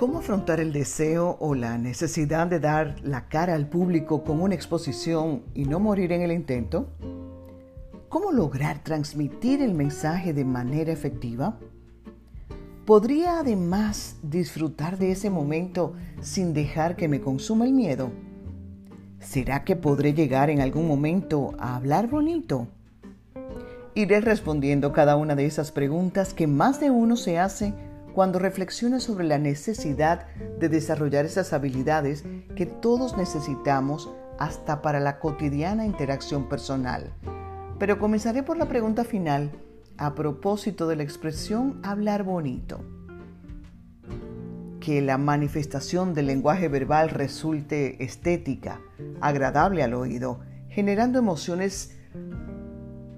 ¿Cómo afrontar el deseo o la necesidad de dar la cara al público con una exposición y no morir en el intento? ¿Cómo lograr transmitir el mensaje de manera efectiva? ¿Podría además disfrutar de ese momento sin dejar que me consuma el miedo? ¿Será que podré llegar en algún momento a hablar bonito? Iré respondiendo cada una de esas preguntas que más de uno se hace cuando reflexiona sobre la necesidad de desarrollar esas habilidades que todos necesitamos hasta para la cotidiana interacción personal. Pero comenzaré por la pregunta final a propósito de la expresión hablar bonito. Que la manifestación del lenguaje verbal resulte estética, agradable al oído, generando emociones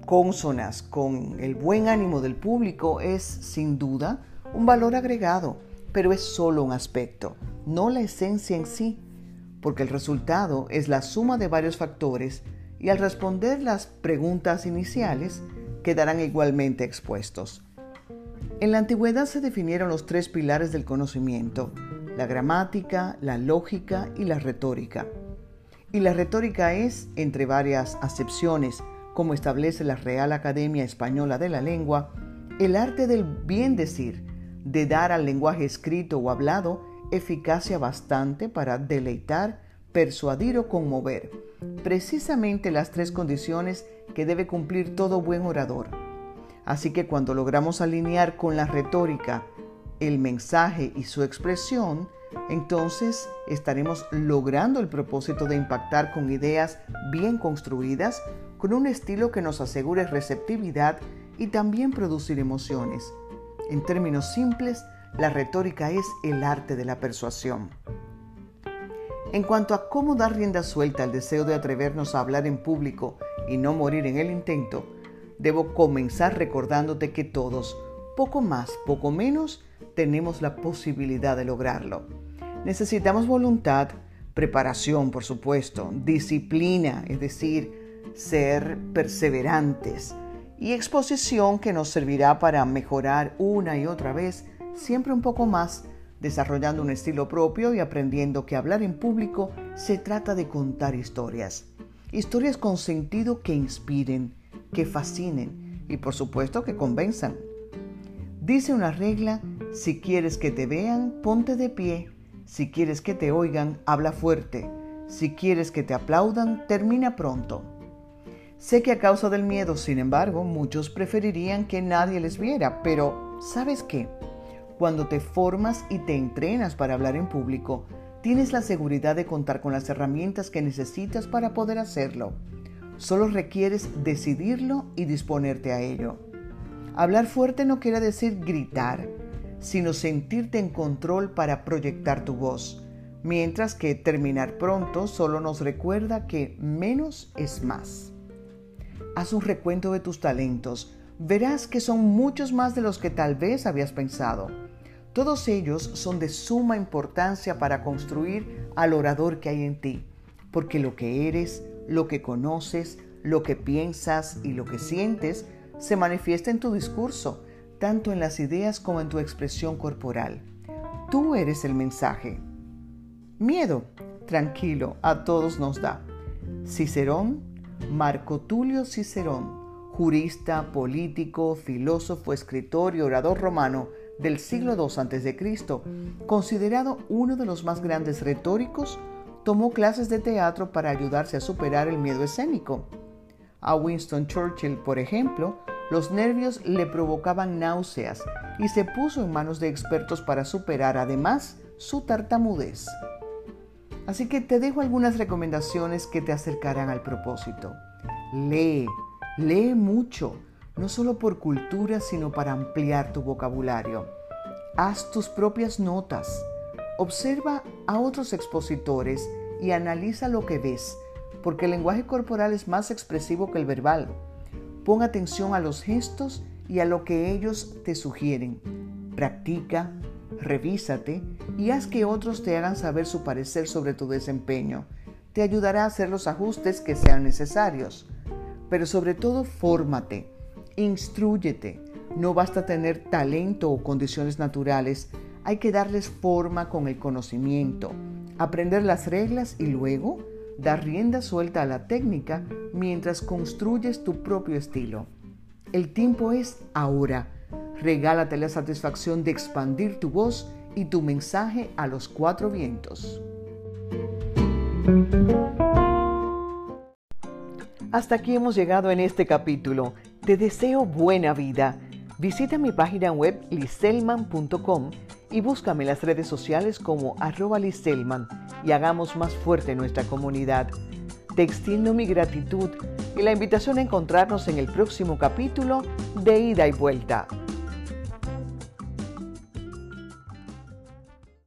consonas con el buen ánimo del público es, sin duda, un valor agregado, pero es solo un aspecto, no la esencia en sí, porque el resultado es la suma de varios factores y al responder las preguntas iniciales quedarán igualmente expuestos. En la antigüedad se definieron los tres pilares del conocimiento, la gramática, la lógica y la retórica. Y la retórica es, entre varias acepciones, como establece la Real Academia Española de la Lengua, el arte del bien decir, de dar al lenguaje escrito o hablado eficacia bastante para deleitar, persuadir o conmover, precisamente las tres condiciones que debe cumplir todo buen orador. Así que cuando logramos alinear con la retórica el mensaje y su expresión, entonces estaremos logrando el propósito de impactar con ideas bien construidas, con un estilo que nos asegure receptividad y también producir emociones. En términos simples, la retórica es el arte de la persuasión. En cuanto a cómo dar rienda suelta al deseo de atrevernos a hablar en público y no morir en el intento, debo comenzar recordándote que todos, poco más, poco menos, tenemos la posibilidad de lograrlo. Necesitamos voluntad, preparación, por supuesto, disciplina, es decir, ser perseverantes, y exposición que nos servirá para mejorar una y otra vez, siempre un poco más, desarrollando un estilo propio y aprendiendo que hablar en público se trata de contar historias. Historias con sentido que inspiren, que fascinen y por supuesto que convenzan. Dice una regla, si quieres que te vean, ponte de pie. Si quieres que te oigan, habla fuerte. Si quieres que te aplaudan, termina pronto. Sé que a causa del miedo, sin embargo, muchos preferirían que nadie les viera, pero ¿sabes qué? Cuando te formas y te entrenas para hablar en público, tienes la seguridad de contar con las herramientas que necesitas para poder hacerlo. Solo requieres decidirlo y disponerte a ello. Hablar fuerte no quiere decir gritar, sino sentirte en control para proyectar tu voz, mientras que terminar pronto solo nos recuerda que menos es más. Haz un recuento de tus talentos. Verás que son muchos más de los que tal vez habías pensado. Todos ellos son de suma importancia para construir al orador que hay en ti, porque lo que eres, lo que conoces, lo que piensas y lo que sientes se manifiesta en tu discurso, tanto en las ideas como en tu expresión corporal. Tú eres el mensaje. Miedo, tranquilo, a todos nos da. Cicerón Marco Tulio Cicerón, jurista, político, filósofo, escritor y orador romano del siglo II a.C., considerado uno de los más grandes retóricos, tomó clases de teatro para ayudarse a superar el miedo escénico. A Winston Churchill, por ejemplo, los nervios le provocaban náuseas y se puso en manos de expertos para superar además su tartamudez. Así que te dejo algunas recomendaciones que te acercarán al propósito. Lee, lee mucho, no solo por cultura, sino para ampliar tu vocabulario. Haz tus propias notas. Observa a otros expositores y analiza lo que ves, porque el lenguaje corporal es más expresivo que el verbal. Pon atención a los gestos y a lo que ellos te sugieren. Practica, revísate y haz que otros te hagan saber su parecer sobre tu desempeño. Te ayudará a hacer los ajustes que sean necesarios. Pero sobre todo, fórmate, instruyete. No basta tener talento o condiciones naturales, hay que darles forma con el conocimiento, aprender las reglas y luego dar rienda suelta a la técnica mientras construyes tu propio estilo. El tiempo es ahora. Regálate la satisfacción de expandir tu voz y tu mensaje a los cuatro vientos. Hasta aquí hemos llegado en este capítulo. Te deseo buena vida. Visita mi página web liselman.com y búscame en las redes sociales como arroba liselman y hagamos más fuerte nuestra comunidad. Te extiendo mi gratitud y la invitación a encontrarnos en el próximo capítulo de Ida y Vuelta.